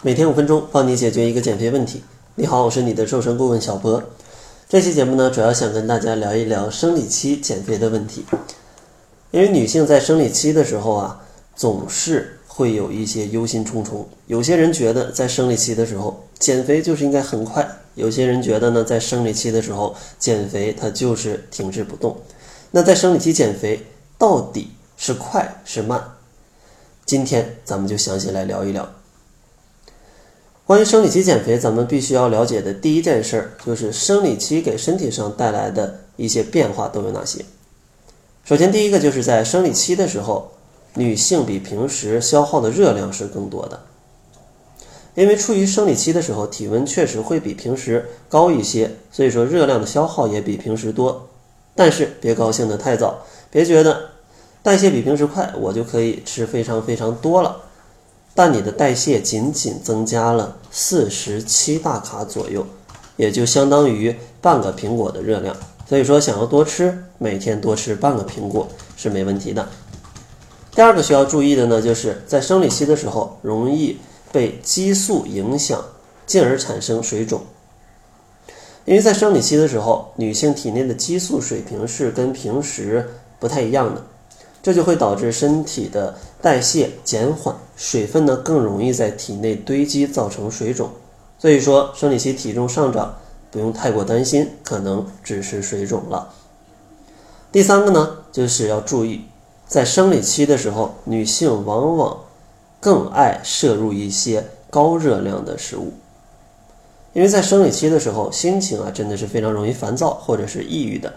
每天五分钟，帮你解决一个减肥问题。你好，我是你的瘦身顾问小博。这期节目呢，主要想跟大家聊一聊生理期减肥的问题。因为女性在生理期的时候啊，总是会有一些忧心忡忡。有些人觉得在生理期的时候减肥就是应该很快，有些人觉得呢，在生理期的时候减肥它就是停滞不动。那在生理期减肥到底是快是慢？今天咱们就详细来聊一聊。关于生理期减肥，咱们必须要了解的第一件事儿就是生理期给身体上带来的一些变化都有哪些。首先，第一个就是在生理期的时候，女性比平时消耗的热量是更多的，因为处于生理期的时候，体温确实会比平时高一些，所以说热量的消耗也比平时多。但是别高兴的太早，别觉得。代谢比平时快，我就可以吃非常非常多了。但你的代谢仅仅增加了四十七大卡左右，也就相当于半个苹果的热量。所以说，想要多吃，每天多吃半个苹果是没问题的。第二个需要注意的呢，就是在生理期的时候，容易被激素影响，进而产生水肿。因为在生理期的时候，女性体内的激素水平是跟平时不太一样的。这就会导致身体的代谢减缓，水分呢更容易在体内堆积，造成水肿。所以说，生理期体重上涨不用太过担心，可能只是水肿了。第三个呢，就是要注意，在生理期的时候，女性往往更爱摄入一些高热量的食物，因为在生理期的时候，心情啊真的是非常容易烦躁或者是抑郁的。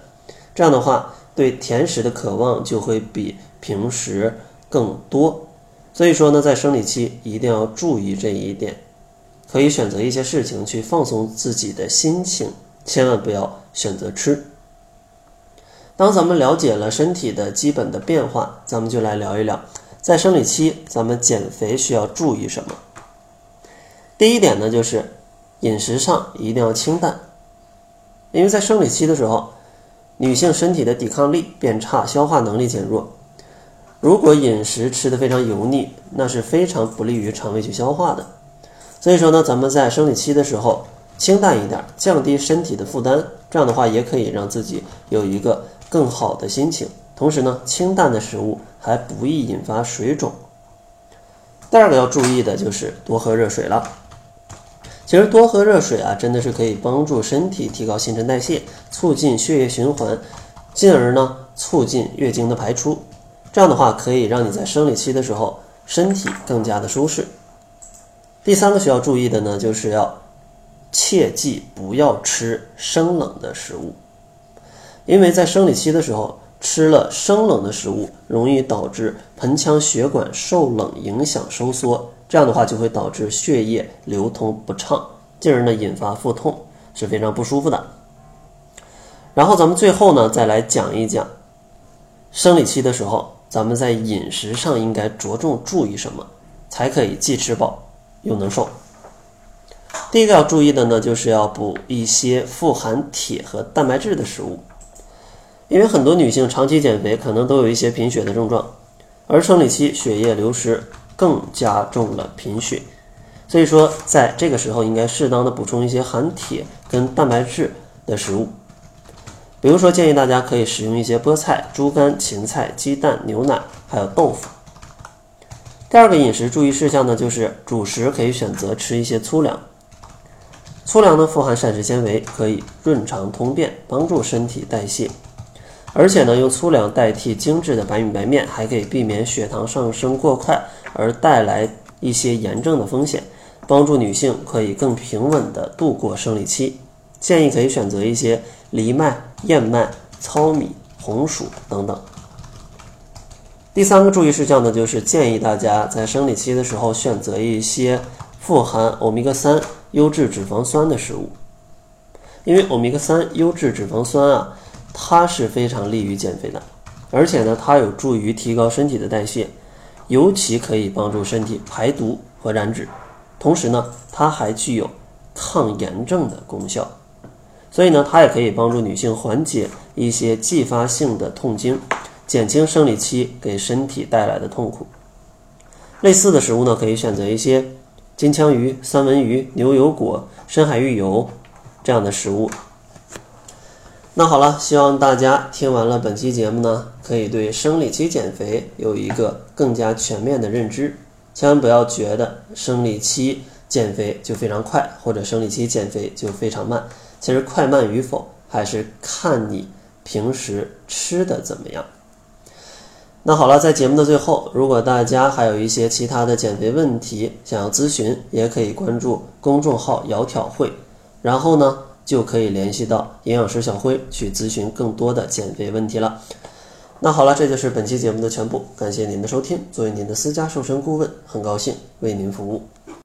这样的话。对甜食的渴望就会比平时更多，所以说呢，在生理期一定要注意这一点，可以选择一些事情去放松自己的心情，千万不要选择吃。当咱们了解了身体的基本的变化，咱们就来聊一聊，在生理期咱们减肥需要注意什么。第一点呢，就是饮食上一定要清淡，因为在生理期的时候。女性身体的抵抗力变差，消化能力减弱。如果饮食吃的非常油腻，那是非常不利于肠胃去消化的。所以说呢，咱们在生理期的时候清淡一点，降低身体的负担，这样的话也可以让自己有一个更好的心情。同时呢，清淡的食物还不易引发水肿。第二个要注意的就是多喝热水了。其实多喝热水啊，真的是可以帮助身体提高新陈代谢，促进血液循环，进而呢促进月经的排出。这样的话可以让你在生理期的时候身体更加的舒适。第三个需要注意的呢，就是要切记不要吃生冷的食物，因为在生理期的时候吃了生冷的食物，容易导致盆腔血管受冷影响收缩。这样的话就会导致血液流通不畅，进而呢引发腹痛，是非常不舒服的。然后咱们最后呢再来讲一讲生理期的时候，咱们在饮食上应该着重注意什么，才可以既吃饱又能瘦。第一个要注意的呢，就是要补一些富含铁和蛋白质的食物，因为很多女性长期减肥可能都有一些贫血的症状，而生理期血液流失。更加重了贫血，所以说在这个时候应该适当的补充一些含铁跟蛋白质的食物，比如说建议大家可以使用一些菠菜、猪肝、芹菜、鸡蛋、牛奶，还有豆腐。第二个饮食注意事项呢，就是主食可以选择吃一些粗粮，粗粮呢富含膳食纤维，可以润肠通便，帮助身体代谢。而且呢，用粗粮代替精致的白米白面，还可以避免血糖上升过快而带来一些炎症的风险，帮助女性可以更平稳地度过生理期。建议可以选择一些藜麦、燕麦、糙米、红薯等等。第三个注意事项呢，就是建议大家在生理期的时候选择一些富含欧米伽三优质脂肪酸的食物，因为欧米伽三优质脂肪酸啊。它是非常利于减肥的，而且呢，它有助于提高身体的代谢，尤其可以帮助身体排毒和燃脂。同时呢，它还具有抗炎症的功效，所以呢，它也可以帮助女性缓解一些继发性的痛经，减轻生理期给身体带来的痛苦。类似的食物呢，可以选择一些金枪鱼、三文鱼、牛油果、深海鱼油这样的食物。那好了，希望大家听完了本期节目呢，可以对生理期减肥有一个更加全面的认知。千万不要觉得生理期减肥就非常快，或者生理期减肥就非常慢。其实快慢与否，还是看你平时吃的怎么样。那好了，在节目的最后，如果大家还有一些其他的减肥问题想要咨询，也可以关注公众号“窈窕会”，然后呢。就可以联系到营养师小辉去咨询更多的减肥问题了。那好了，这就是本期节目的全部，感谢您的收听。作为您的私家瘦身顾问，很高兴为您服务。